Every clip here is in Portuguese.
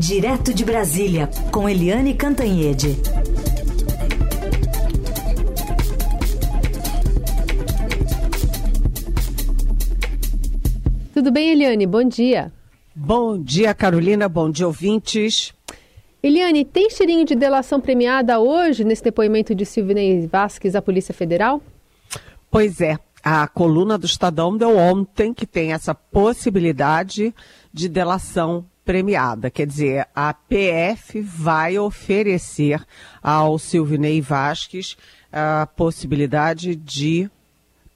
Direto de Brasília, com Eliane Cantanhede. Tudo bem, Eliane? Bom dia. Bom dia, Carolina. Bom dia, ouvintes. Eliane, tem cheirinho de delação premiada hoje nesse depoimento de Silvinei Vasques à Polícia Federal? Pois é. A coluna do Estadão deu ontem que tem essa possibilidade de delação premiada. Quer dizer, a PF vai oferecer ao Silvinei Vasques a possibilidade de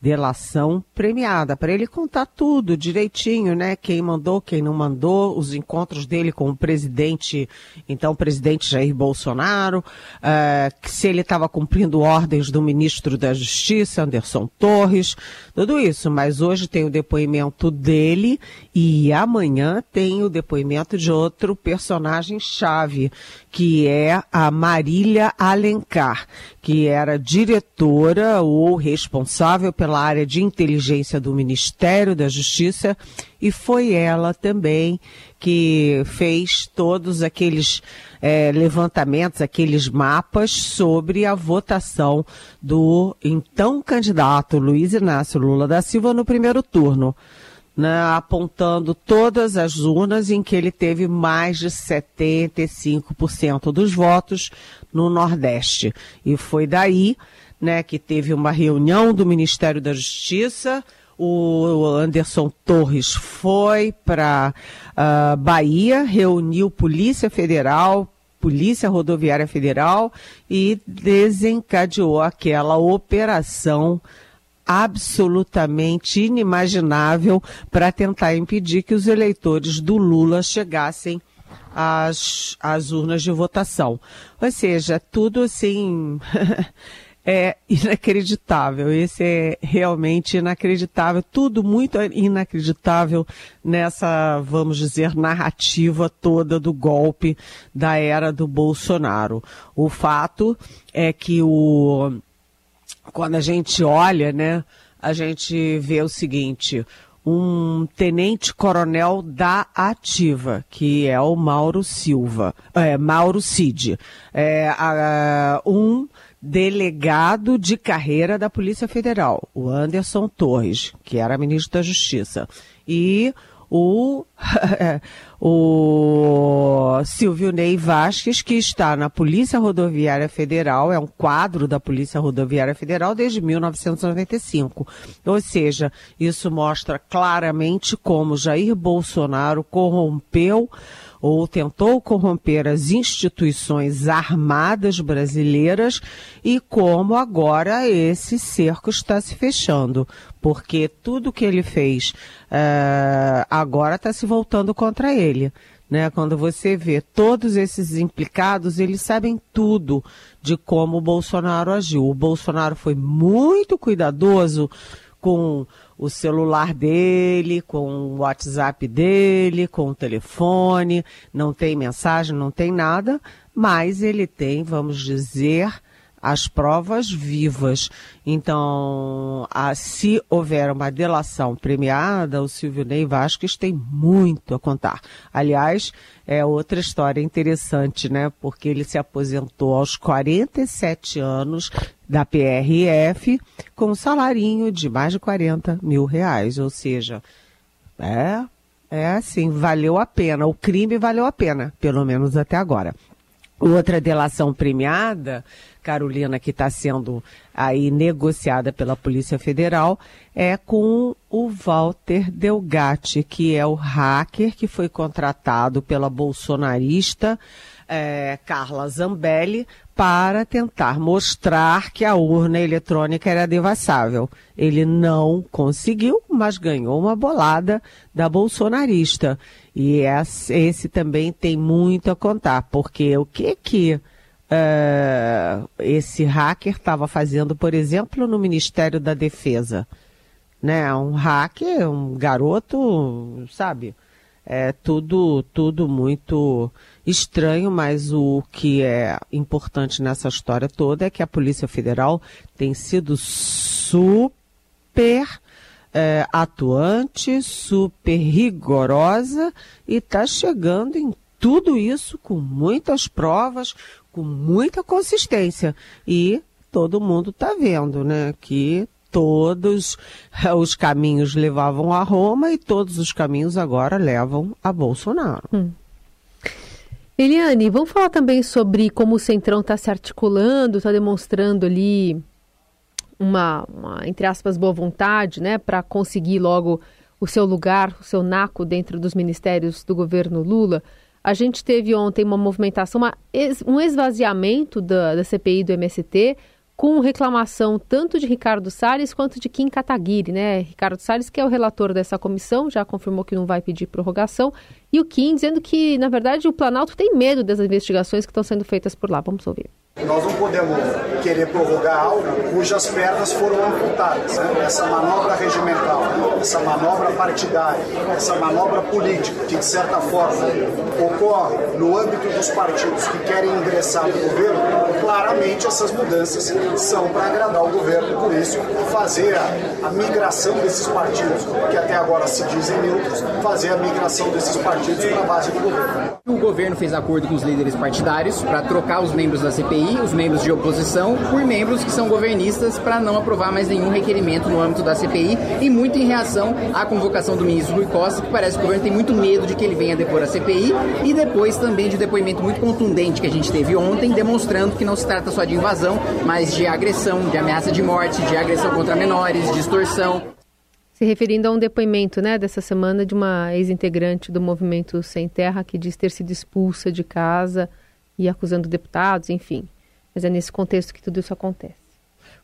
delação premiada, para ele contar tudo direitinho, né? Quem mandou, quem não mandou, os encontros dele com o presidente, então o presidente Jair Bolsonaro, uh, se ele estava cumprindo ordens do ministro da Justiça, Anderson Torres, tudo isso. Mas hoje tem o depoimento dele e amanhã tem o depoimento de outro personagem chave, que é a Marília Alencar, que era diretora ou responsável pela área de inteligência do Ministério da Justiça e foi ela também que fez todos aqueles é, levantamentos, aqueles mapas sobre a votação do então candidato Luiz Inácio Lula da Silva no primeiro turno né, apontando todas as urnas em que ele teve mais de 75% dos votos no Nordeste. E foi daí né, que teve uma reunião do Ministério da Justiça. O Anderson Torres foi para uh, Bahia, reuniu Polícia Federal, Polícia Rodoviária Federal e desencadeou aquela operação absolutamente inimaginável para tentar impedir que os eleitores do Lula chegassem às, às urnas de votação. Ou seja, tudo assim. é inacreditável. Esse é realmente inacreditável. Tudo muito inacreditável nessa, vamos dizer, narrativa toda do golpe da era do Bolsonaro. O fato é que o quando a gente olha, né, a gente vê o seguinte, um tenente-coronel da ativa, que é o Mauro Silva, é, Mauro Cid, é, a, um delegado de carreira da Polícia Federal, o Anderson Torres, que era ministro da Justiça, e o, o Silvio Ney Vasques, que está na Polícia Rodoviária Federal, é um quadro da Polícia Rodoviária Federal desde 1995. Ou seja, isso mostra claramente como Jair Bolsonaro corrompeu ou tentou corromper as instituições armadas brasileiras e como agora esse cerco está se fechando, porque tudo que ele fez uh, agora está se voltando contra ele. Né? Quando você vê todos esses implicados, eles sabem tudo de como o Bolsonaro agiu. O Bolsonaro foi muito cuidadoso com o celular dele, com o WhatsApp dele, com o telefone, não tem mensagem, não tem nada, mas ele tem, vamos dizer, as provas vivas. Então, a, se houver uma delação premiada, o Silvio Ney Vasquez tem muito a contar. Aliás, é outra história interessante, né? Porque ele se aposentou aos 47 anos da PRF com um salarinho de mais de 40 mil reais. Ou seja, é, é assim, valeu a pena. O crime valeu a pena, pelo menos até agora. Outra delação premiada, Carolina, que está sendo aí negociada pela Polícia Federal, é com o Walter Delgatti, que é o hacker que foi contratado pela bolsonarista é, Carla Zambelli para tentar mostrar que a urna eletrônica era devassável. Ele não conseguiu, mas ganhou uma bolada da bolsonarista. E esse, também tem muito a contar, porque o que que uh, esse hacker estava fazendo, por exemplo, no Ministério da Defesa? Né? Um hacker, um garoto, sabe? É tudo, tudo muito estranho, mas o que é importante nessa história toda é que a Polícia Federal tem sido super é, atuante, super rigorosa e está chegando em tudo isso com muitas provas, com muita consistência. E todo mundo está vendo, né, que todos os caminhos levavam a Roma e todos os caminhos agora levam a Bolsonaro. Hum. Eliane, vamos falar também sobre como o Centrão está se articulando, está demonstrando ali uma, uma, entre aspas, boa vontade, né, para conseguir logo o seu lugar, o seu naco dentro dos ministérios do governo Lula. A gente teve ontem uma movimentação, uma, um esvaziamento da, da CPI do MST, com reclamação tanto de Ricardo Salles quanto de Kim Kataguiri, né? Ricardo Salles, que é o relator dessa comissão, já confirmou que não vai pedir prorrogação, e o Kim dizendo que, na verdade, o Planalto tem medo das investigações que estão sendo feitas por lá. Vamos ouvir. Nós não podemos querer prorrogar algo cujas pernas foram amputadas. Né? Essa manobra regimental, essa manobra partidária, essa manobra política, que de certa forma ocorre no âmbito dos partidos que querem ingressar no governo, claramente essas mudanças são para agradar o governo, por isso fazer a, a migração desses partidos, que até agora se dizem neutros, fazer a migração desses partidos para a base do governo. O governo fez acordo com os líderes partidários para trocar os membros da CPI, os membros de oposição, por membros que são governistas para não aprovar mais nenhum requerimento no âmbito da CPI e muito em reação à convocação do ministro Rui Costa, que parece que o governo tem muito medo de que ele venha depor a CPI e depois também de um depoimento muito contundente que a gente teve ontem, demonstrando que não se trata só de invasão, mas de agressão, de ameaça de morte, de agressão contra menores, de extorsão. Se referindo a um depoimento né, dessa semana de uma ex-integrante do movimento Sem Terra que diz ter sido expulsa de casa e acusando deputados, enfim. Mas é nesse contexto que tudo isso acontece.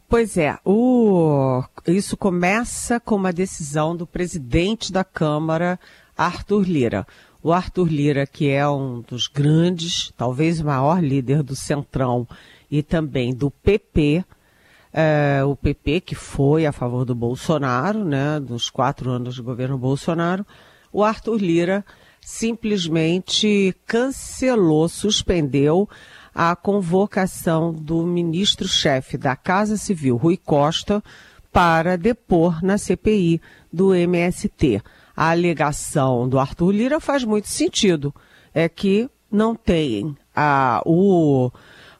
Pois é, o... isso começa com uma decisão do presidente da Câmara, Arthur Lira. O Arthur Lira, que é um dos grandes, talvez o maior líder do Centrão e também do PP, é, o PP, que foi a favor do Bolsonaro, né, dos quatro anos de governo Bolsonaro, o Arthur Lira simplesmente cancelou, suspendeu a convocação do ministro-chefe da Casa Civil, Rui Costa, para depor na CPI do MST. A alegação do Arthur Lira faz muito sentido. É que não tem a, o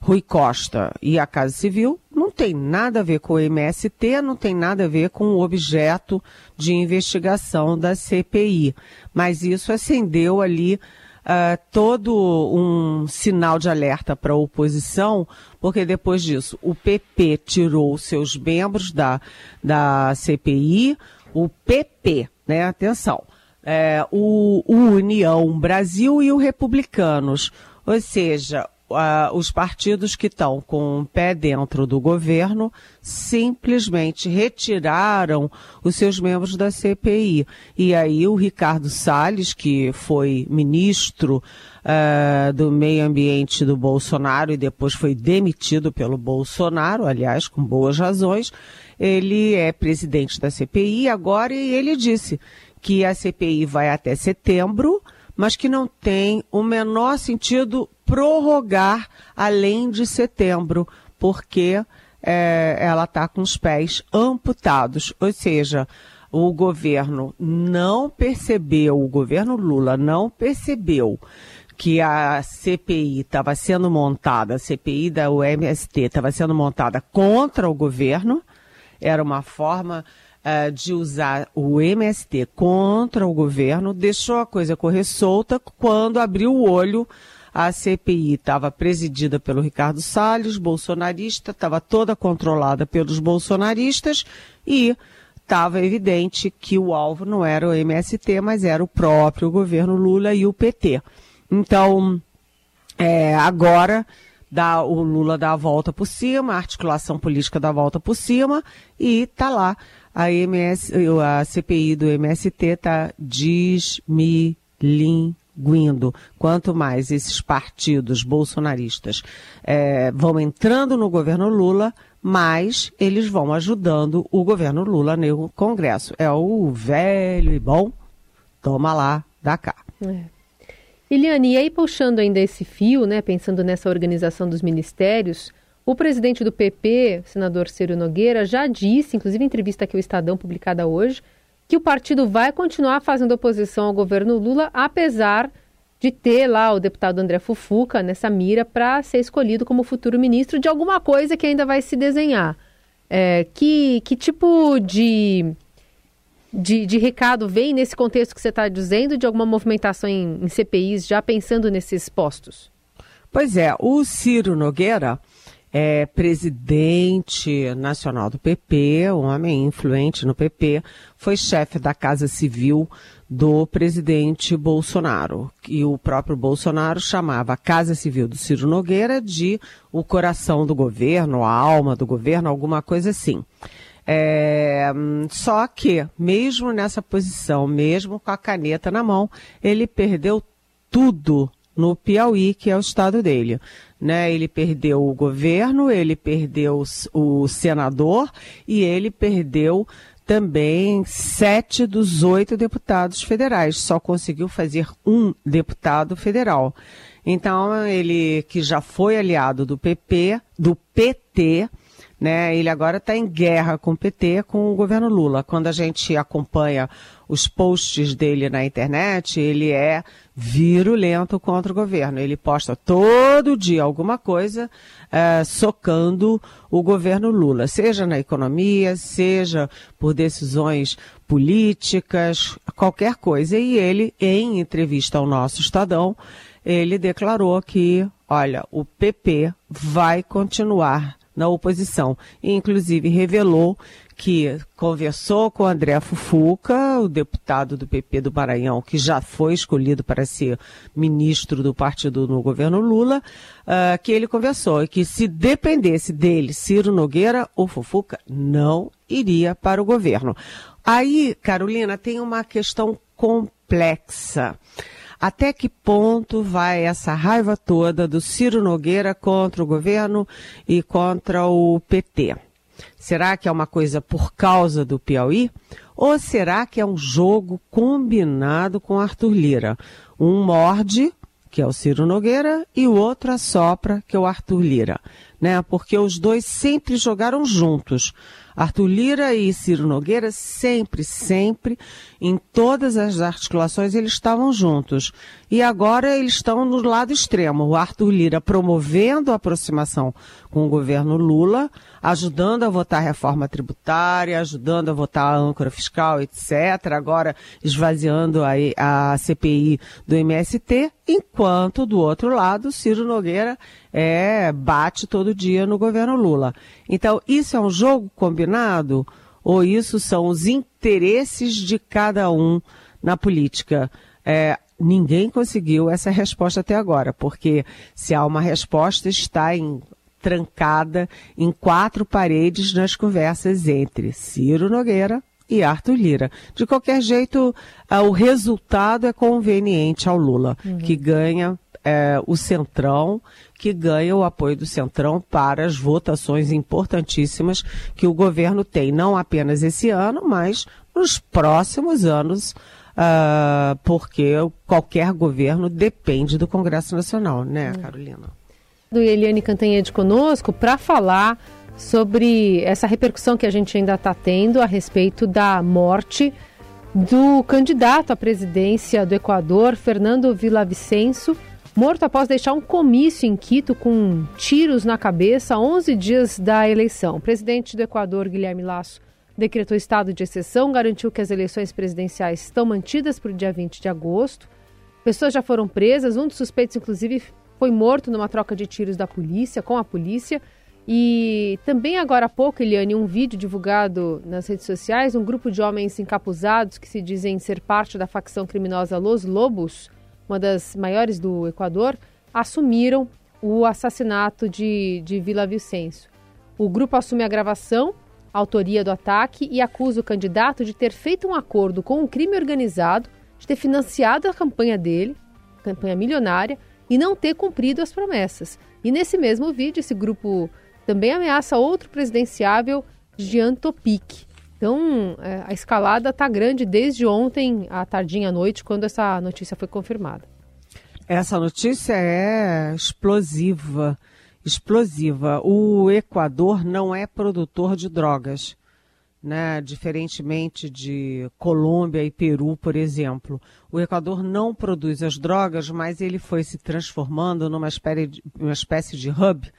Rui Costa e a Casa Civil não tem nada a ver com o MST, não tem nada a ver com o objeto de investigação da CPI. Mas isso acendeu ali uh, todo um sinal de alerta para a oposição, porque depois disso o PP tirou seus membros da, da CPI, o PP, né? Atenção. É, o, o União Brasil e o Republicanos. Ou seja, uh, os partidos que estão com o pé dentro do governo simplesmente retiraram os seus membros da CPI. E aí o Ricardo Salles, que foi ministro uh, do meio ambiente do Bolsonaro e depois foi demitido pelo Bolsonaro, aliás, com boas razões, ele é presidente da CPI agora e ele disse que a CPI vai até setembro, mas que não tem o menor sentido prorrogar além de setembro, porque é, ela está com os pés amputados. Ou seja, o governo não percebeu, o governo Lula não percebeu que a CPI estava sendo montada, a CPI da UMST estava sendo montada contra o governo, era uma forma uh, de usar o MST contra o governo, deixou a coisa correr solta quando abriu o olho a CPI estava presidida pelo Ricardo Salles, bolsonarista, estava toda controlada pelos bolsonaristas e estava evidente que o alvo não era o MST, mas era o próprio governo Lula e o PT. Então, é, agora dá, o Lula dá a volta por cima, a articulação política dá a volta por cima e está lá. A, MS, a CPI do MST está desmilinguindo. Quanto mais esses partidos bolsonaristas é, vão entrando no governo Lula, mais eles vão ajudando o governo Lula no Congresso. É o velho e bom, toma lá, dá cá. É. Eliane, e aí puxando ainda esse fio, né, pensando nessa organização dos ministérios, o presidente do PP, senador Ciro Nogueira, já disse, inclusive em entrevista aqui ao Estadão publicada hoje, que o partido vai continuar fazendo oposição ao governo Lula, apesar de ter lá o deputado André Fufuca nessa mira para ser escolhido como futuro ministro de alguma coisa que ainda vai se desenhar. É, que, que tipo de, de, de, recado vem nesse contexto que você está dizendo de alguma movimentação em, em CPIs, já pensando nesses postos? Pois é, o Ciro Nogueira é presidente nacional do PP, um homem influente no PP, foi chefe da Casa Civil do presidente Bolsonaro. E o próprio Bolsonaro chamava a Casa Civil do Ciro Nogueira de o coração do governo, a alma do governo, alguma coisa assim. É, só que, mesmo nessa posição, mesmo com a caneta na mão, ele perdeu tudo no Piauí, que é o estado dele. Né? Ele perdeu o governo, ele perdeu o senador e ele perdeu também sete dos oito deputados federais. Só conseguiu fazer um deputado federal. Então, ele que já foi aliado do PP, do PT, né? Ele agora está em guerra com o PT, com o governo Lula. Quando a gente acompanha os posts dele na internet, ele é virulento contra o governo. Ele posta todo dia alguma coisa é, socando o governo Lula, seja na economia, seja por decisões políticas, qualquer coisa. E ele, em entrevista ao nosso Estadão, ele declarou que, olha, o PP vai continuar na oposição. E, inclusive, revelou que conversou com André Fufuca, o deputado do PP do Maranhão, que já foi escolhido para ser ministro do partido no governo Lula, uh, que ele conversou e que se dependesse dele, Ciro Nogueira, o Fufuca não iria para o governo. Aí, Carolina, tem uma questão complexa. Até que ponto vai essa raiva toda do Ciro Nogueira contra o governo e contra o PT? Será que é uma coisa por causa do Piauí? Ou será que é um jogo combinado com Arthur Lira? Um morde, que é o Ciro Nogueira, e o outro assopra, que é o Arthur Lira. Né? Porque os dois sempre jogaram juntos. Arthur Lira e Ciro Nogueira sempre, sempre, em todas as articulações, eles estavam juntos. E agora eles estão no lado extremo. O Arthur Lira promovendo a aproximação com o governo Lula, ajudando a votar a reforma tributária, ajudando a votar a âncora fiscal, etc. Agora esvaziando a, a CPI do MST, enquanto do outro lado, Ciro Nogueira é, bate todo dia no governo Lula. Então, isso é um jogo combinado ou isso são os interesses de cada um na política? É, ninguém conseguiu essa resposta até agora, porque se há uma resposta, está em trancada em quatro paredes nas conversas entre Ciro Nogueira e Arthur Lira. De qualquer jeito, uh, o resultado é conveniente ao Lula, uhum. que ganha é, o Centrão, que ganha o apoio do Centrão para as votações importantíssimas que o governo tem, não apenas esse ano, mas nos próximos anos, uh, porque qualquer governo depende do Congresso Nacional, né, uhum. Carolina? Do Eliane Cantanhede conosco para falar sobre essa repercussão que a gente ainda está tendo a respeito da morte do candidato à presidência do Equador, Fernando Villavicencio, morto após deixar um comício em Quito com tiros na cabeça 11 dias da eleição. O presidente do Equador, Guilherme Lasso, decretou estado de exceção, garantiu que as eleições presidenciais estão mantidas para o dia 20 de agosto. Pessoas já foram presas, um dos suspeitos, inclusive, foi morto numa troca de tiros da polícia, com a polícia. E também agora há pouco, Eliane, um vídeo divulgado nas redes sociais, um grupo de homens encapuzados que se dizem ser parte da facção criminosa Los Lobos, uma das maiores do Equador, assumiram o assassinato de, de Vila Vicencio. O grupo assume a gravação, a autoria do ataque e acusa o candidato de ter feito um acordo com um crime organizado, de ter financiado a campanha dele, campanha milionária, e não ter cumprido as promessas. E nesse mesmo vídeo, esse grupo também ameaça outro presidenciável, Jean Topic. Então, é, a escalada está grande desde ontem, à tardinha à noite, quando essa notícia foi confirmada. Essa notícia é explosiva. Explosiva. O Equador não é produtor de drogas. né? Diferentemente de Colômbia e Peru, por exemplo, o Equador não produz as drogas, mas ele foi se transformando numa espécie de, uma espécie de hub,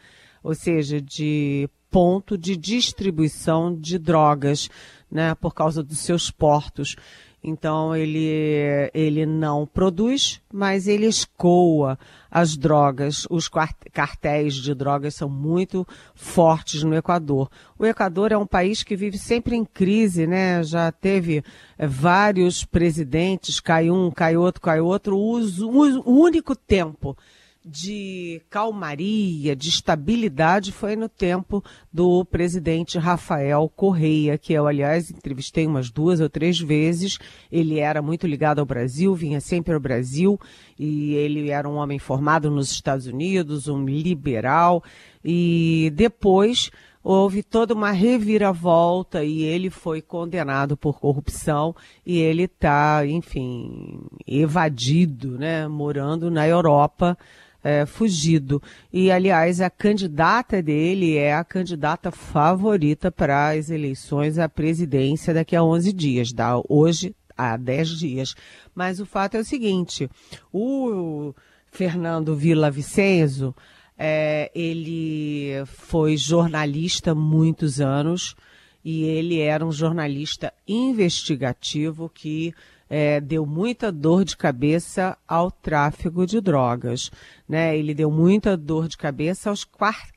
ou seja, de ponto de distribuição de drogas, né? Por causa dos seus portos. Então ele, ele não produz, mas ele escoa as drogas. Os cartéis de drogas são muito fortes no Equador. O Equador é um país que vive sempre em crise, né? Já teve é, vários presidentes, cai um, cai outro, cai outro. O único tempo de calmaria, de estabilidade foi no tempo do presidente Rafael Correia, que eu, aliás, entrevistei umas duas ou três vezes. Ele era muito ligado ao Brasil, vinha sempre ao Brasil, e ele era um homem formado nos Estados Unidos, um liberal, e depois houve toda uma reviravolta e ele foi condenado por corrupção e ele está, enfim, evadido, né, morando na Europa é, fugido. E, aliás, a candidata dele é a candidata favorita para as eleições à presidência daqui a 11 dias, da hoje a 10 dias. Mas o fato é o seguinte: o Fernando Vicenzo é, ele foi jornalista muitos anos e ele era um jornalista investigativo que é, deu muita dor de cabeça ao tráfico de drogas. Né? Ele deu muita dor de cabeça aos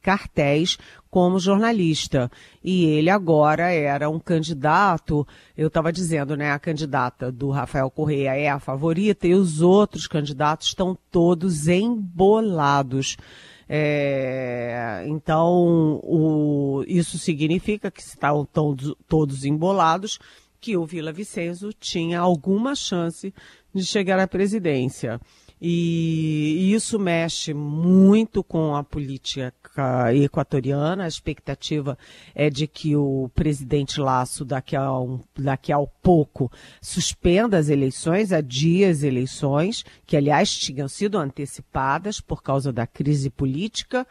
cartéis como jornalista. E ele agora era um candidato, eu estava dizendo, né? A candidata do Rafael Correia é a favorita e os outros candidatos estão todos embolados. É, então, o, isso significa que estão todos embolados, que o Vila Vicenzo tinha alguma chance de chegar à presidência. E isso mexe muito com a política equatoriana. A expectativa é de que o presidente Laço, daqui a, um, daqui a pouco, suspenda as eleições, adie as eleições, que aliás tinham sido antecipadas por causa da crise política.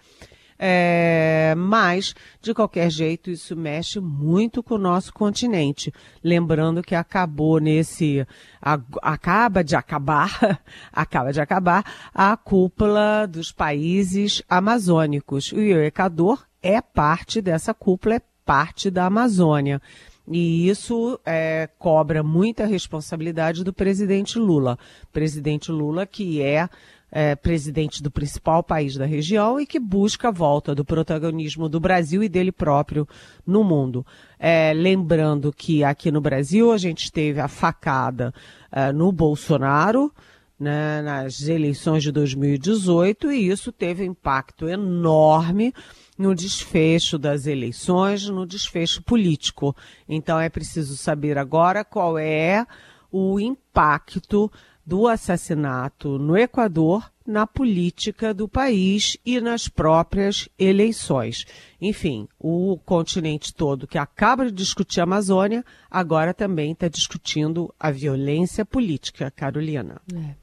É, mas, de qualquer jeito, isso mexe muito com o nosso continente. Lembrando que acabou nesse. A, acaba de acabar, acaba de acabar a cúpula dos países amazônicos. E o Equador é parte dessa cúpula, é parte da Amazônia. E isso é, cobra muita responsabilidade do presidente Lula. Presidente Lula, que é é, presidente do principal país da região e que busca a volta do protagonismo do Brasil e dele próprio no mundo. É, lembrando que aqui no Brasil a gente teve a facada é, no Bolsonaro, né, nas eleições de 2018 e isso teve um impacto enorme no desfecho das eleições, no desfecho político. Então é preciso saber agora qual é o impacto do assassinato no Equador, na política do país e nas próprias eleições. Enfim, o continente todo que acaba de discutir a Amazônia, agora também está discutindo a violência política, Carolina. É.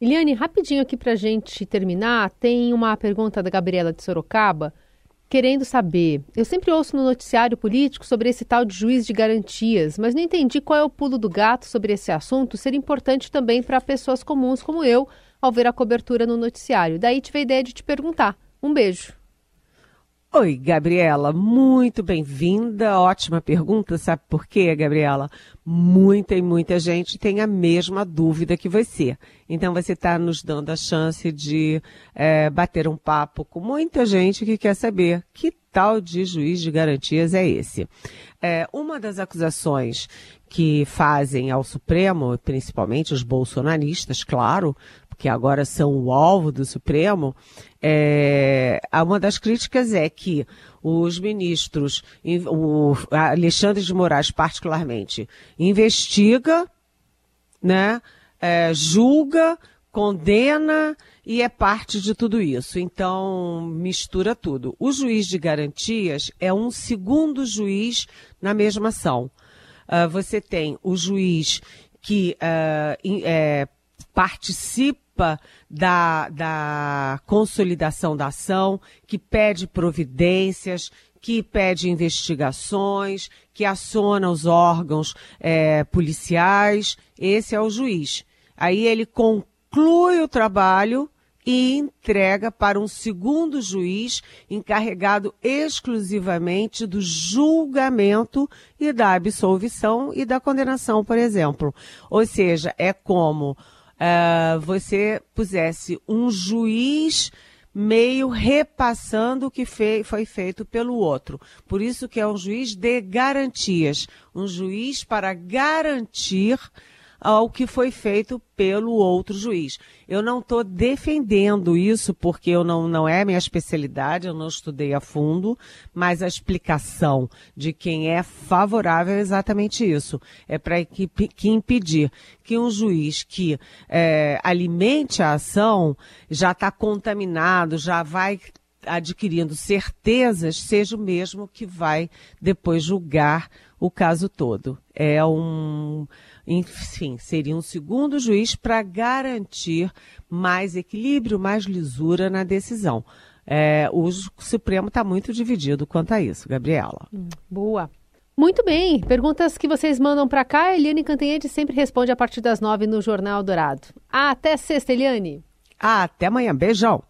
Eliane, rapidinho aqui para gente terminar, tem uma pergunta da Gabriela de Sorocaba querendo saber. Eu sempre ouço no noticiário político sobre esse tal de juiz de garantias, mas não entendi qual é o pulo do gato sobre esse assunto ser importante também para pessoas comuns como eu ao ver a cobertura no noticiário. Daí tive a ideia de te perguntar. Um beijo. Oi, Gabriela, muito bem-vinda. Ótima pergunta. Sabe por quê, Gabriela? Muita e muita gente tem a mesma dúvida que você. Então, você está nos dando a chance de é, bater um papo com muita gente que quer saber que tal de juiz de garantias é esse. É, uma das acusações que fazem ao Supremo, principalmente os bolsonaristas, claro, que agora são o alvo do Supremo, é, uma das críticas é que os ministros, o Alexandre de Moraes particularmente, investiga, né, é, julga, condena e é parte de tudo isso. Então, mistura tudo. O juiz de garantias é um segundo juiz na mesma ação. Uh, você tem o juiz que uh, é, participa da, da consolidação da ação, que pede providências, que pede investigações, que aciona os órgãos é, policiais. Esse é o juiz. Aí ele conclui o trabalho e entrega para um segundo juiz encarregado exclusivamente do julgamento e da absolvição e da condenação, por exemplo. Ou seja, é como uh, você pusesse um juiz meio repassando o que foi feito pelo outro. Por isso que é um juiz de garantias, um juiz para garantir ao que foi feito pelo outro juiz. Eu não estou defendendo isso porque eu não, não é minha especialidade, eu não estudei a fundo, mas a explicação de quem é favorável é exatamente isso. É para que, que impedir que um juiz que é, alimente a ação já está contaminado, já vai adquirindo certezas, seja o mesmo que vai depois julgar o caso todo. É um enfim, seria um segundo juiz para garantir mais equilíbrio, mais lisura na decisão. É, o Supremo está muito dividido quanto a isso, Gabriela. Hum, boa. Muito bem. Perguntas que vocês mandam para cá, Eliane Cantanhede sempre responde a partir das nove no Jornal Dourado. Até sexta, Eliane. Até amanhã. Beijão.